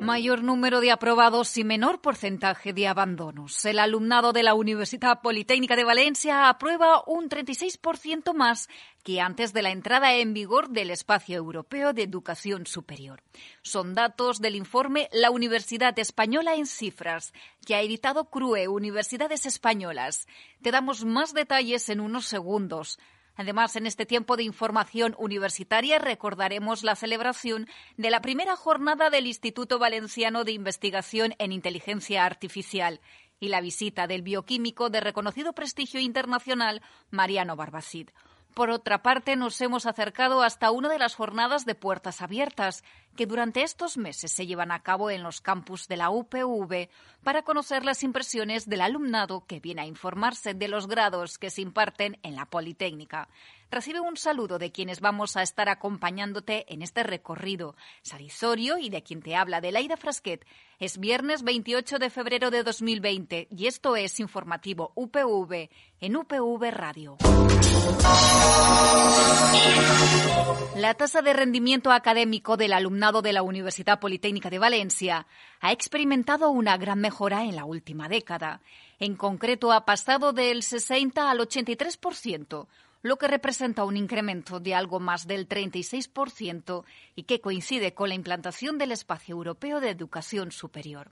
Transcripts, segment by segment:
Mayor número de aprobados y menor porcentaje de abandonos. El alumnado de la Universidad Politécnica de Valencia aprueba un 36% más que antes de la entrada en vigor del Espacio Europeo de Educación Superior. Son datos del informe La Universidad Española en Cifras, que ha editado CRUE Universidades Españolas. Te damos más detalles en unos segundos. Además, en este tiempo de información universitaria recordaremos la celebración de la primera jornada del Instituto Valenciano de Investigación en Inteligencia Artificial y la visita del bioquímico de reconocido prestigio internacional Mariano Barbacid. Por otra parte, nos hemos acercado hasta una de las jornadas de puertas abiertas que durante estos meses se llevan a cabo en los campus de la UPV para conocer las impresiones del alumnado que viene a informarse de los grados que se imparten en la Politécnica. Recibe un saludo de quienes vamos a estar acompañándote en este recorrido. Salisorio y de quien te habla, de Laida Frasquet. Es viernes 28 de febrero de 2020 y esto es informativo UPV en UPV Radio. La tasa de rendimiento académico del alumnado de la Universidad Politécnica de Valencia ha experimentado una gran mejora en la última década. En concreto, ha pasado del 60 al 83%, lo que representa un incremento de algo más del 36% y que coincide con la implantación del Espacio Europeo de Educación Superior.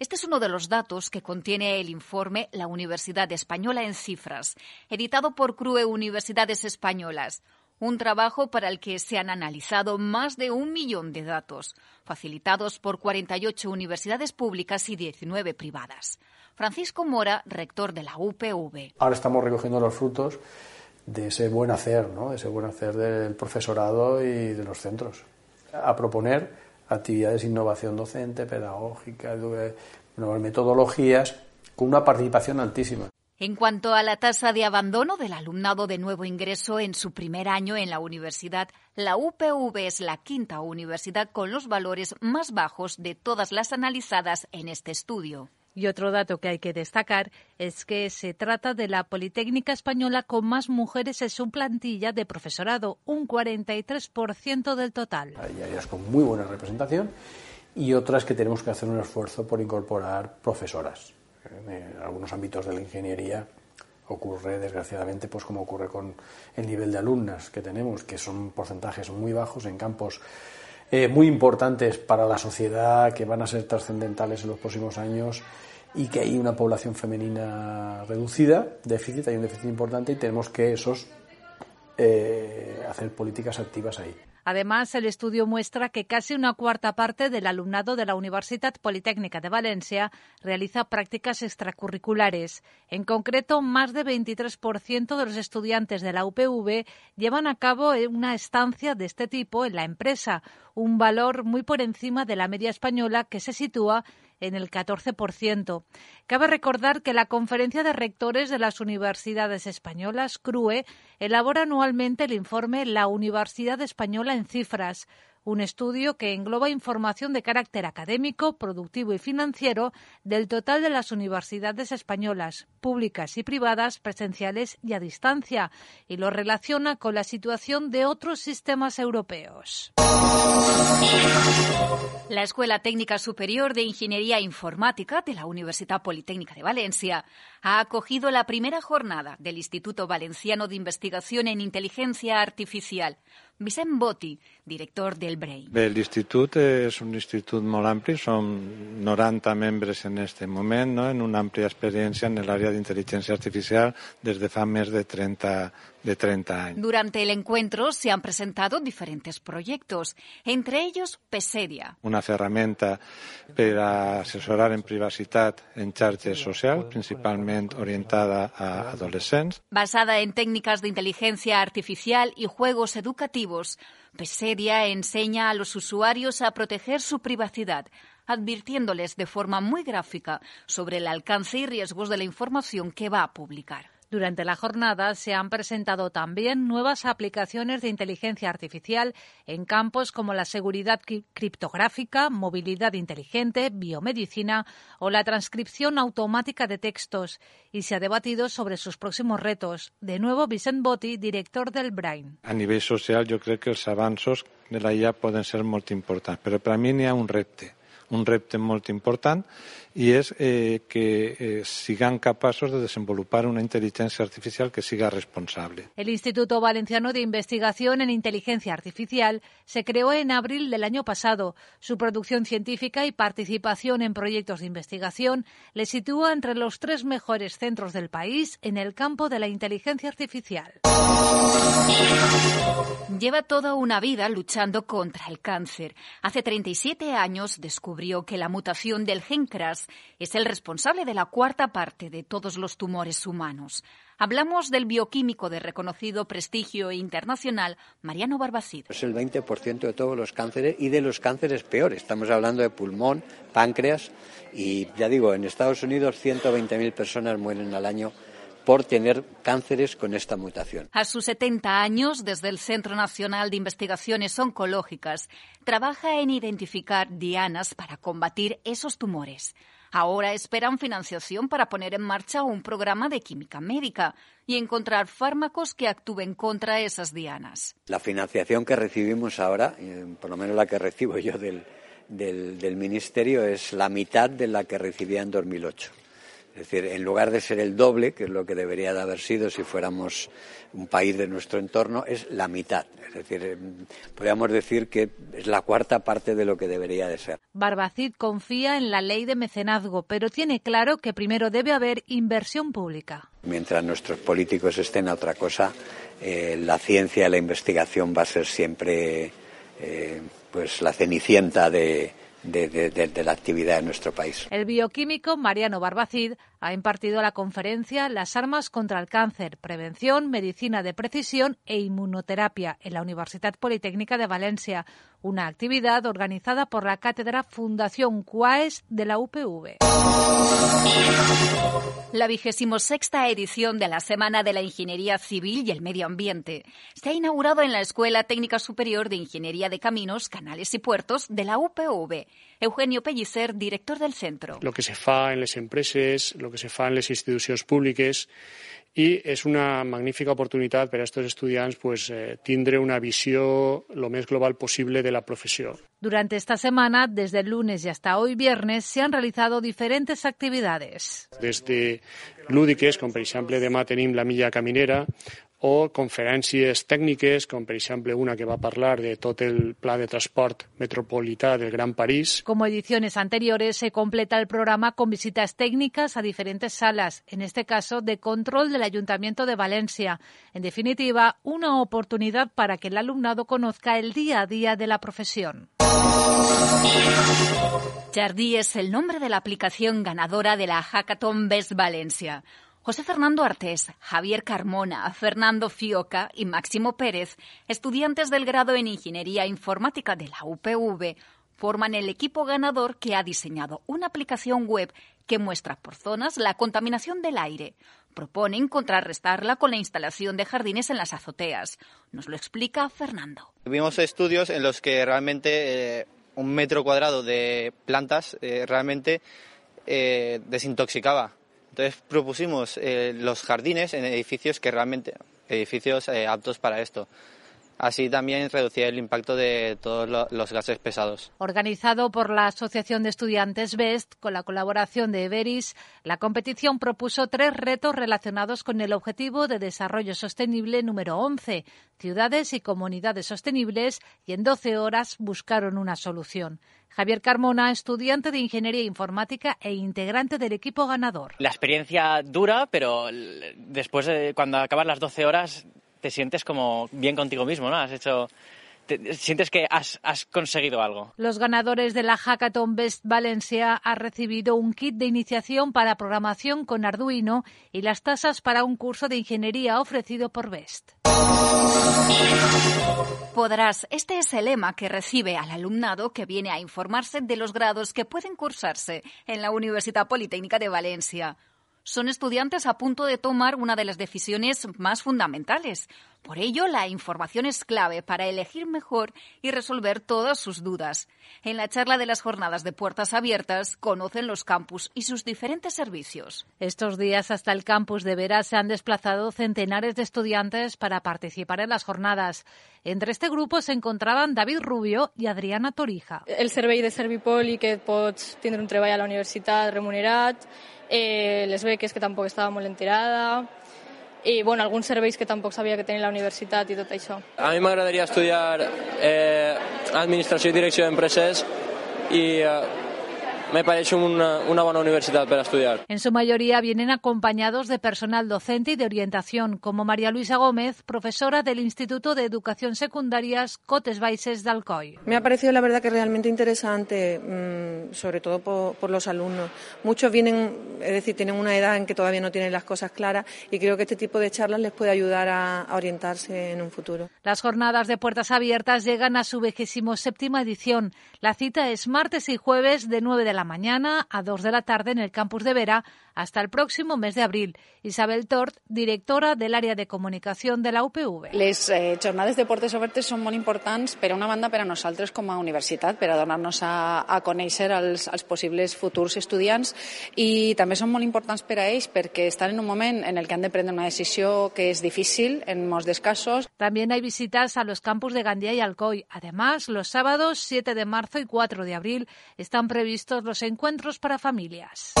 Este es uno de los datos que contiene el informe La Universidad Española en Cifras, editado por CRUE Universidades Españolas, un trabajo para el que se han analizado más de un millón de datos, facilitados por 48 universidades públicas y 19 privadas. Francisco Mora, rector de la UPV. Ahora estamos recogiendo los frutos de ese buen hacer, ¿no? de ese buen hacer del profesorado y de los centros. A proponer actividades de innovación docente, pedagógica, nuevas metodologías, con una participación altísima. En cuanto a la tasa de abandono del alumnado de nuevo ingreso en su primer año en la universidad, la UPV es la quinta universidad con los valores más bajos de todas las analizadas en este estudio. Y otro dato que hay que destacar es que se trata de la Politécnica Española con más mujeres en su plantilla de profesorado, un 43% del total. Hay áreas con muy buena representación y otras que tenemos que hacer un esfuerzo por incorporar profesoras. En algunos ámbitos de la ingeniería ocurre, desgraciadamente, pues como ocurre con el nivel de alumnas que tenemos, que son porcentajes muy bajos en campos eh, muy importantes para la sociedad, que van a ser trascendentales en los próximos años y que hay una población femenina reducida, déficit, hay un déficit importante y tenemos que esos eh, hacer políticas activas ahí. Además, el estudio muestra que casi una cuarta parte del alumnado de la Universidad Politécnica de Valencia realiza prácticas extracurriculares. En concreto, más de 23% de los estudiantes de la UPV llevan a cabo una estancia de este tipo en la empresa, un valor muy por encima de la media española que se sitúa en el 14%. Cabe recordar que la Conferencia de Rectores de las Universidades Españolas, CRUE, elabora anualmente el informe La Universidad Española en Cifras, un estudio que engloba información de carácter académico, productivo y financiero del total de las universidades españolas, públicas y privadas, presenciales y a distancia, y lo relaciona con la situación de otros sistemas europeos. La Escuela Técnica Superior de Ingeniería Informática de la Universidad Politécnica de Valencia ha acogido la primera jornada del Instituto Valenciano de Investigación en Inteligencia Artificial. Vicent Botti, director del BREI. Bé, l'institut és un institut molt ampli, som 90 membres en este moment, no? en una àmplia experiència en l'àrea d'intel·ligència artificial des de fa més de 30, de 30 años. Durante el encuentro se han presentado diferentes proyectos, entre ellos Pesedia. Una ferramenta per a assessorar en privacitat en xarxes socials, principalment orientada a adolescents. Basada en técnicas de inteligencia artificial y juegos educativos, Pesedia enseña a los usuarios a proteger su privacidad, advirtiéndoles de forma muy gráfica sobre el alcance y riesgos de la información que va a publicar. Durante la jornada se han presentado también nuevas aplicaciones de inteligencia artificial en campos como la seguridad criptográfica, movilidad inteligente, biomedicina o la transcripción automática de textos y se ha debatido sobre sus próximos retos. De nuevo, Vicent Botti, director del BRAIN. A nivel social, yo creo que los avances de la IA pueden ser muy importantes, pero para mí ni hay un repte un repte molt important i és eh, que eh, sigan capaços de desenvolupar una inteligencia artificial que siga responsable. El Instituto Valenciano de Investigación en Inteligencia Artificial se creó en abril del año pasado. Su producción científica y participación en proyectos de investigación le sitúa entre los tres mejores centros del país en el campo de la inteligencia artificial. Lleva toda una vida luchando contra el cáncer. Hace 37 años descubrió que la mutación del gen CRAS es el responsable de la cuarta parte de todos los tumores humanos. Hablamos del bioquímico de reconocido prestigio internacional, Mariano Barbacid. Es el 20% de todos los cánceres y de los cánceres peores. Estamos hablando de pulmón, páncreas y, ya digo, en Estados Unidos 120.000 personas mueren al año por tener cánceres con esta mutación. A sus 70 años, desde el Centro Nacional de Investigaciones Oncológicas, trabaja en identificar dianas para combatir esos tumores. Ahora esperan financiación para poner en marcha un programa de química médica y encontrar fármacos que actúen contra esas dianas. La financiación que recibimos ahora, eh, por lo menos la que recibo yo del, del Ministerio, es la mitad de la que recibía en 2008. Es decir, en lugar de ser el doble, que es lo que debería de haber sido si fuéramos un país de nuestro entorno, es la mitad. Es decir, em, podríamos decir que es la cuarta parte de lo que debería de ser. Barbacid confía en la ley de mecenazgo, pero tiene claro que primero debe haber inversión pública. Mientras nuestros políticos estén a otra cosa, eh, la ciencia y la investigación va a ser siempre eh, pues la cenicienta de, de, la actividad en nuestro país. El bioquímico Mariano Barbacid ha impartido la conferencia Las armas contra el cáncer, prevención, medicina de precisión e inmunoterapia en la Universidad Politécnica de Valencia, una actividad organizada por la cátedra Fundación CUAES de la UPV. La vigésimo sexta edición de la Semana de la Ingeniería Civil y el Medio Ambiente se ha inaugurado en la Escuela Técnica Superior de Ingeniería de Caminos, Canales y Puertos de la UPV. Eugenio Pellicer, director del centro. Lo que se fa en las empresas, lo que se fa en las instituciones públicas i és una magnífica oportunitat per a aquests estudiants pues, eh, tindre una visió lo més global possible de la professió. Durante esta semana, desde el lunes y hasta hoy viernes, se han realizado diferentes actividades. Desde lúdiques, com per exemple demà tenim la milla caminera, o conferències tècniques, com per exemple una que va a hablar de todo el plan de transport metropolità del Gran París. Como ediciones anteriores, se completa el programa con visitas técnicas a diferentes salas, en este caso de control del Ayuntamiento de Valencia. En definitiva, una oportunidad para que el alumnado conozca el día a día de la profesión. Jardí es el nombre de la aplicación ganadora de la Hackathon Best Valencia. José Fernando Artés, Javier Carmona, Fernando Fioca y Máximo Pérez, estudiantes del grado en Ingeniería Informática de la UPV, forman el equipo ganador que ha diseñado una aplicación web que muestra por zonas la contaminación del aire. Proponen contrarrestarla con la instalación de jardines en las azoteas. Nos lo explica Fernando. Vimos estudios en los que realmente eh, un metro cuadrado de plantas eh, realmente eh, desintoxicaba entonces propusimos eh, los jardines en edificios que realmente, edificios eh, aptos para esto. Así también reducía el impacto de todos los gases pesados. Organizado por la Asociación de Estudiantes BEST, con la colaboración de Everis, la competición propuso tres retos relacionados con el Objetivo de Desarrollo Sostenible número 11, ciudades y comunidades sostenibles, y en 12 horas buscaron una solución. Javier Carmona, estudiante de Ingeniería Informática e integrante del equipo ganador. La experiencia dura, pero después, cuando acaban las 12 horas, te sientes como bien contigo mismo, ¿no? Has hecho sientes que has, has, conseguido algo. Los ganadores de la Hackathon Best Valencia han recibido un kit de iniciación para programación con Arduino y las tasas para un curso de ingeniería ofrecido por Best. Podrás, este es el lema que recibe al alumnado que viene a informarse de los grados que pueden cursarse en la Universidad Politécnica de Valencia. Son estudiantes a punto de tomar una de las decisiones más fundamentales. Por ello, la información es clave para elegir mejor y resolver todas sus dudas. En la charla de las jornadas de puertas abiertas, conocen los campus y sus diferentes servicios. Estos días hasta el campus de Vera se han desplazado centenares de estudiantes para participar en las jornadas. Entre este grupo se encontraban David Rubio y Adriana Torija. El servei de Servipol i que pots tindre un treball a la universitat remunerat, eh, les beques que tampoc estava molt enterada, i bueno, alguns serveis que tampoc sabia que tenia la universitat i tot això. A mi m'agradaria estudiar eh, Administració i Direcció d'Empreses i eh, me parece una, una, buena universidad para estudiar. En su mayoría vienen acompañados de personal docente y de orientación, como María Luisa Gómez, profesora del Instituto de Educación Secundarias Cotes Baises de Alcoy. Me ha parecido la verdad que realmente interesante, mmm, sobre todo por, por, los alumnos. Muchos vienen, es decir, tienen una edad en que todavía no tienen las cosas claras y creo que este tipo de charlas les puede ayudar a, a orientarse en un futuro. Las jornadas de puertas abiertas llegan a su vigésimo séptima edición. La cita es martes y jueves de 9 de la mañana a 2 de la tarde en el campus de Vera hasta el próximo mes de abril. Isabel Tort, directora del àrea de comunicació de la UPV. Les eh, jornades de portes obertes són molt importants per a una banda per a nosaltres com a universitat, per a donar-nos a, a conèixer els, els possibles futurs estudiants i també són molt importants per a ells perquè estan en un moment en el que han de prendre una decisió que és difícil en molts dels casos. También hay visitas a los campus de Gandía y Alcoy. Además, los sábados 7 de marzo y 4 de abril están previstos los encuentros para familias.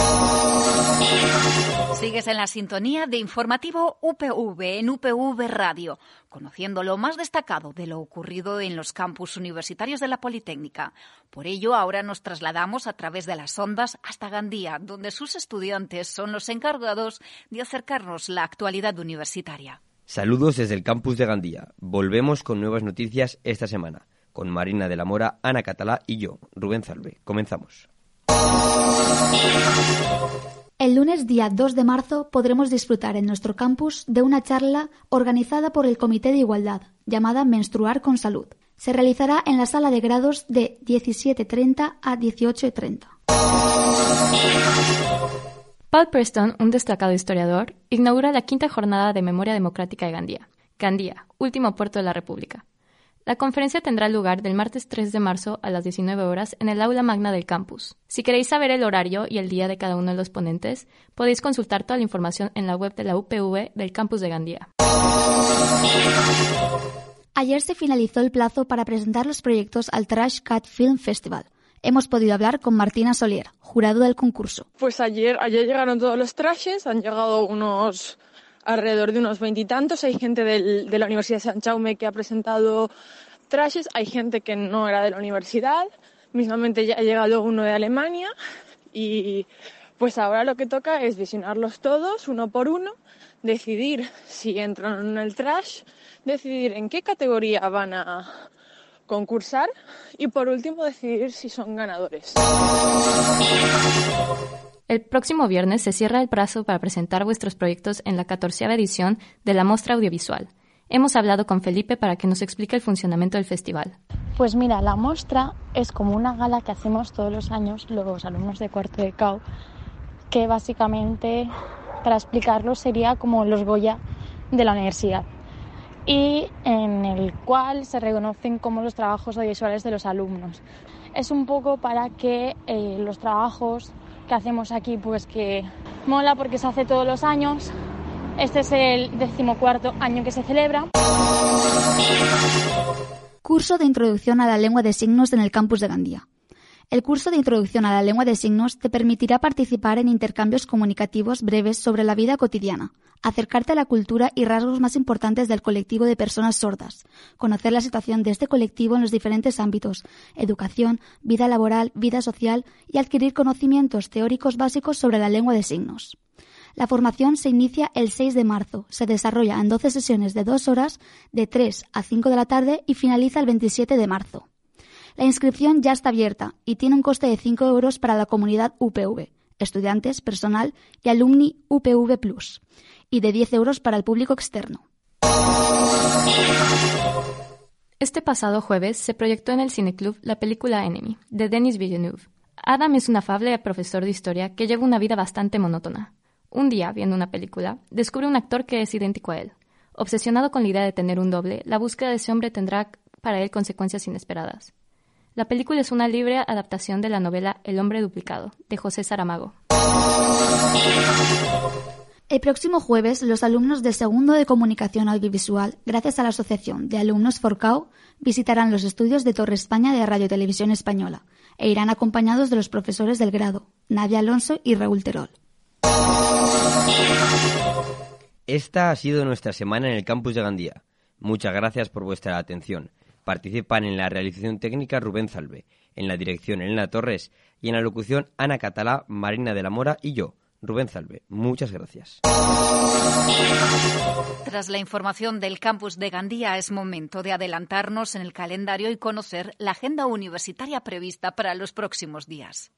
Sigues en la sintonía de informativo UPV en UPV Radio, conociendo lo más destacado de lo ocurrido en los campus universitarios de la Politécnica. Por ello, ahora nos trasladamos a través de las ondas hasta Gandía, donde sus estudiantes son los encargados de acercarnos la actualidad universitaria. Saludos desde el campus de Gandía. Volvemos con nuevas noticias esta semana, con Marina de la Mora, Ana Catalá y yo, Rubén Salve. Comenzamos. El lunes día 2 de marzo podremos disfrutar en nuestro campus de una charla organizada por el Comité de Igualdad, llamada Menstruar con Salud. Se realizará en la sala de grados de 17.30 a 18.30. Paul Preston, un destacado historiador, inaugura la quinta jornada de Memoria Democrática de Gandía. Gandía, último puerto de la República. La conferencia tendrá lugar del martes 3 de marzo a las 19 horas en el aula magna del campus. Si queréis saber el horario y el día de cada uno de los ponentes, podéis consultar toda la información en la web de la UPV del campus de Gandía. Ayer se finalizó el plazo para presentar los proyectos al Trash Cat Film Festival. Hemos podido hablar con Martina Solier, jurado del concurso. Pues ayer, ayer llegaron todos los trashes, han llegado unos alrededor de unos veintitantos. Hay gente del, de la Universidad de San Jaume que ha presentado trashes, hay gente que no era de la universidad, mismamente ya ha llegado uno de Alemania y pues ahora lo que toca es visionarlos todos uno por uno, decidir si entran en el trash, decidir en qué categoría van a concursar y por último decidir si son ganadores. El próximo viernes se cierra el plazo para presentar vuestros proyectos en la catorceava edición de la Mostra Audiovisual. Hemos hablado con Felipe para que nos explique el funcionamiento del festival. Pues mira, la Mostra es como una gala que hacemos todos los años los alumnos de cuarto de CAU, que básicamente, para explicarlo, sería como los Goya de la universidad y en el cual se reconocen como los trabajos audiovisuales de los alumnos. Es un poco para que eh, los trabajos que hacemos aquí, pues que mola porque se hace todos los años. Este es el decimocuarto año que se celebra. Curso de Introducción a la Lengua de Signos en el campus de Gandía. El curso de Introducción a la Lengua de Signos te permitirá participar en intercambios comunicativos breves sobre la vida cotidiana, acercarte a la cultura y rasgos más importantes del colectivo de personas sordas, conocer la situación de este colectivo en los diferentes ámbitos, educación, vida laboral, vida social y adquirir conocimientos teóricos básicos sobre la lengua de signos. La formación se inicia el 6 de marzo, se desarrolla en 12 sesiones de dos horas, de 3 a 5 de la tarde y finaliza el 27 de marzo. La inscripción ya está abierta y tiene un coste de 5 euros para la comunidad UPV, estudiantes, personal y alumni UPV Plus, y de 10 euros para el público externo. Este pasado jueves se proyectó en el Cineclub la película Enemy, de Denis Villeneuve. Adam es un afable profesor de historia que lleva una vida bastante monótona. Un día, viendo una película, descubre un actor que es idéntico a él. Obsesionado con la idea de tener un doble, la búsqueda de ese hombre tendrá para él consecuencias inesperadas. La película es una libre adaptación de la novela El hombre duplicado, de José Saramago. El próximo jueves, los alumnos de segundo de comunicación audiovisual, gracias a la Asociación de Alumnos Forcau, visitarán los estudios de Torre España de Radio Televisión Española e irán acompañados de los profesores del grado, Nadia Alonso y Raúl Terol. Esta ha sido nuestra semana en el campus de Gandía. Muchas gracias por vuestra atención. Participan en la realización técnica Rubén Zalbe, en la dirección Elena Torres y en la locución Ana Catalá, Marina de la Mora y yo, Rubén Zalbe. Muchas gracias. Tras la información del campus de Gandía, es momento de adelantarnos en el calendario y conocer la agenda universitaria prevista para los próximos días.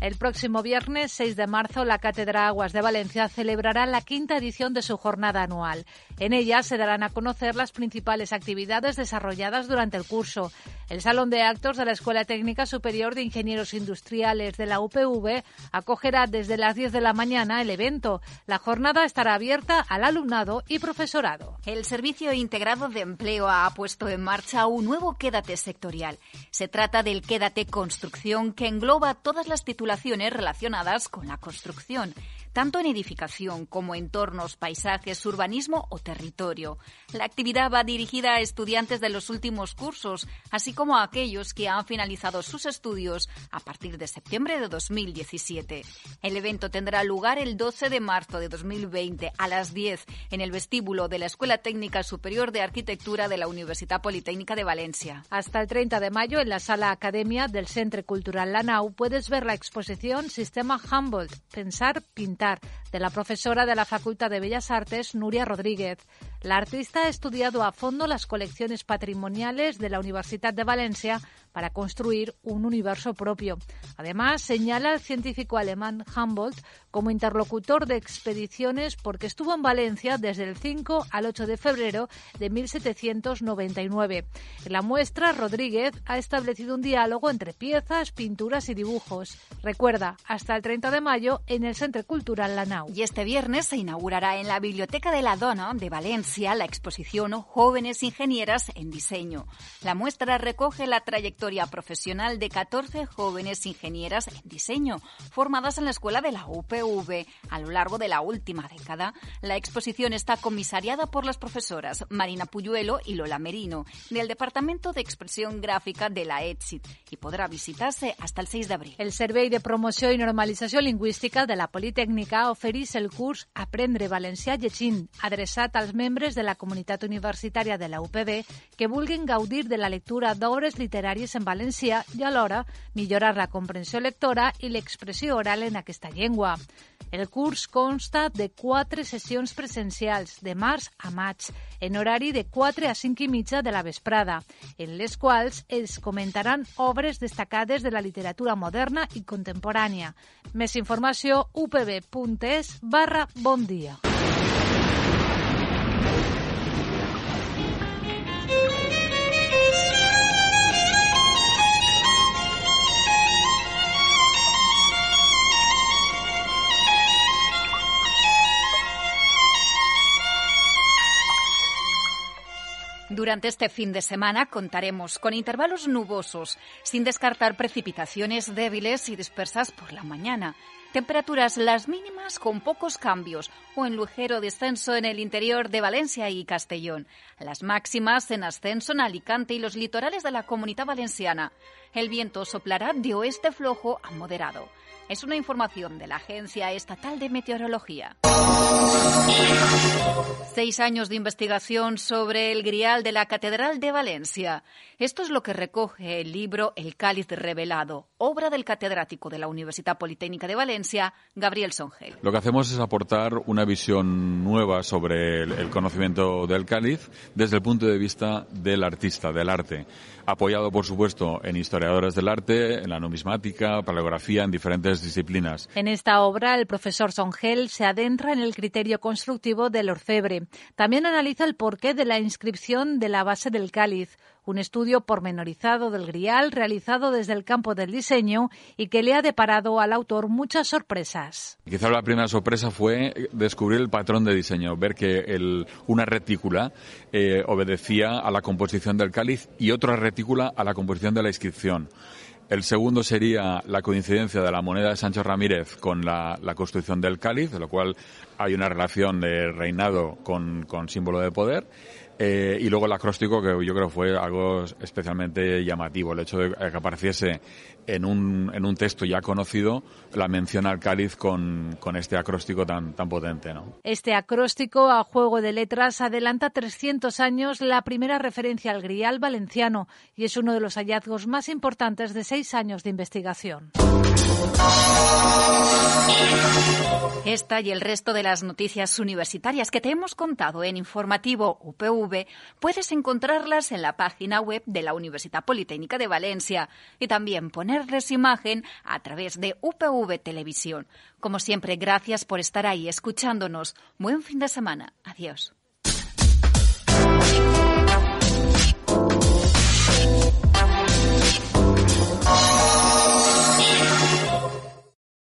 El próximo viernes 6 de marzo, la Cátedra Aguas de Valencia celebrará la quinta edición de su jornada anual. En ella se darán a conocer las principales actividades desarrolladas durante el curso. El Salón de Actos de la Escuela Técnica Superior de Ingenieros Industriales de la UPV acogerá desde las 10 de la mañana el evento. La jornada estará abierta al alumnado y profesorado. El Servicio Integrado de Empleo ha puesto en marcha un nuevo Quédate sectorial. Se trata del Quédate Construcción que engloba todas las titulaciones relacionadas con la construcción, tanto en edificación como entornos, paisajes, urbanismo o territorio. La actividad va dirigida a estudiantes de los últimos cursos, así como a aquellos que han finalizado sus estudios a partir de septiembre de 2017. El evento tendrá lugar el 12 de marzo de 2020 a las 10 en el vestíbulo de la Escuela Técnica Superior de Arquitectura de la Universidad Politécnica de Valencia. Hasta el 30 de mayo en la Sala Academia del Centre Cultural Lanau puedes ver la exposición Sistema Humboldt, Pensar, Pintar, de la profesora de la Facultad de Bellas Artes, Nuria Rodríguez. La artista ha estudiado a fondo las colecciones patrimoniales de la Universidad de Valencia para construir un universo propio. Además, señala al científico alemán Humboldt como interlocutor de expediciones porque estuvo en Valencia desde el 5 al 8 de febrero de 1799. En la muestra, Rodríguez ha establecido un diálogo entre piezas, pinturas y dibujos. Recuerda, hasta el 30 de mayo en el Centro Cultural Lanau. Y este viernes se inaugurará en la Biblioteca de la Dona de Valencia la exposición Jóvenes Ingenieras en Diseño. La muestra recoge la trayectoria profesional de 14 jóvenes ingenieras en diseño, formadas en la escuela de la UPV a lo largo de la última década. La exposición está comisariada por las profesoras Marina Puyuelo y Lola Merino, del Departamento de Expresión Gráfica de la ETSIT, y podrà visitar-se hasta el 6 d'abril. El Servei de Promoció i Normalització Lingüística de la Politècnica ofereix el curs Aprendre Valencià llegint, adreçat als membres de la comunitat universitària de la UPB que vulguin gaudir de la lectura d'obres literàries en valencià i alhora millorar la comprensió lectora i l'expressió oral en aquesta llengua. El curs consta de quatre sessions presencials, de març a maig, en horari de 4 a 5 i mitja de la vesprada, en les quals es comentaran obres destacades de la literatura moderna i contemporània. Més informació upb.es barra bon dia. Durante este fin de semana contaremos con intervalos nubosos, sin descartar precipitaciones débiles y dispersas por la mañana. Temperaturas las mínimas con pocos cambios o en ligero descenso en el interior de Valencia y Castellón. Las máximas en ascenso en Alicante y los litorales de la comunidad valenciana. El viento soplará de oeste flojo a moderado. Es una información de la Agencia Estatal de Meteorología. Seis años de investigación sobre el grial de la Catedral de Valencia. Esto es lo que recoge el libro El Cáliz Revelado, obra del catedrático de la Universidad Politécnica de Valencia, Gabriel Songel. Lo que hacemos es aportar una visión nueva sobre el, conocimiento del cáliz desde el punto de vista del artista, del arte apoyado por supuesto en historiadores del arte, en la numismática, paleografía, en diferentes disciplinas. En esta obra, el profesor Songel se adentra en el criterio constructivo del orfebre. También analiza el porqué de la inscripción de la base del cáliz, un estudio pormenorizado del grial realizado desde el campo del diseño y que le ha deparado al autor muchas sorpresas. Quizá la primera sorpresa fue descubrir el patrón de diseño, ver que una retícula eh, obedecía a la composición del cáliz y otra retícula a la composición de la inscripción. El segundo sería la coincidencia de la moneda de Sancho Ramírez con la, construcción del cáliz, de lo cual hay una relación de reinado con, con símbolo de poder. Eh, y luego el acróstico, que yo creo fue algo especialmente llamativo, el hecho de que apareciese en un, en un texto ya conocido la mención al cáliz con, con este acróstico tan, tan potente. ¿no? Este acróstico a juego de letras adelanta 300 años la primera referencia al grial valenciano y es uno de los hallazgos más importantes de seis años de investigación. Esta y el resto de las noticias universitarias que te hemos contado en informativo UPV puedes encontrarlas en la página web de la Universidad Politécnica de Valencia y también ponerles imagen a través de UPV Televisión. Como siempre, gracias por estar ahí escuchándonos. Buen fin de semana. Adiós.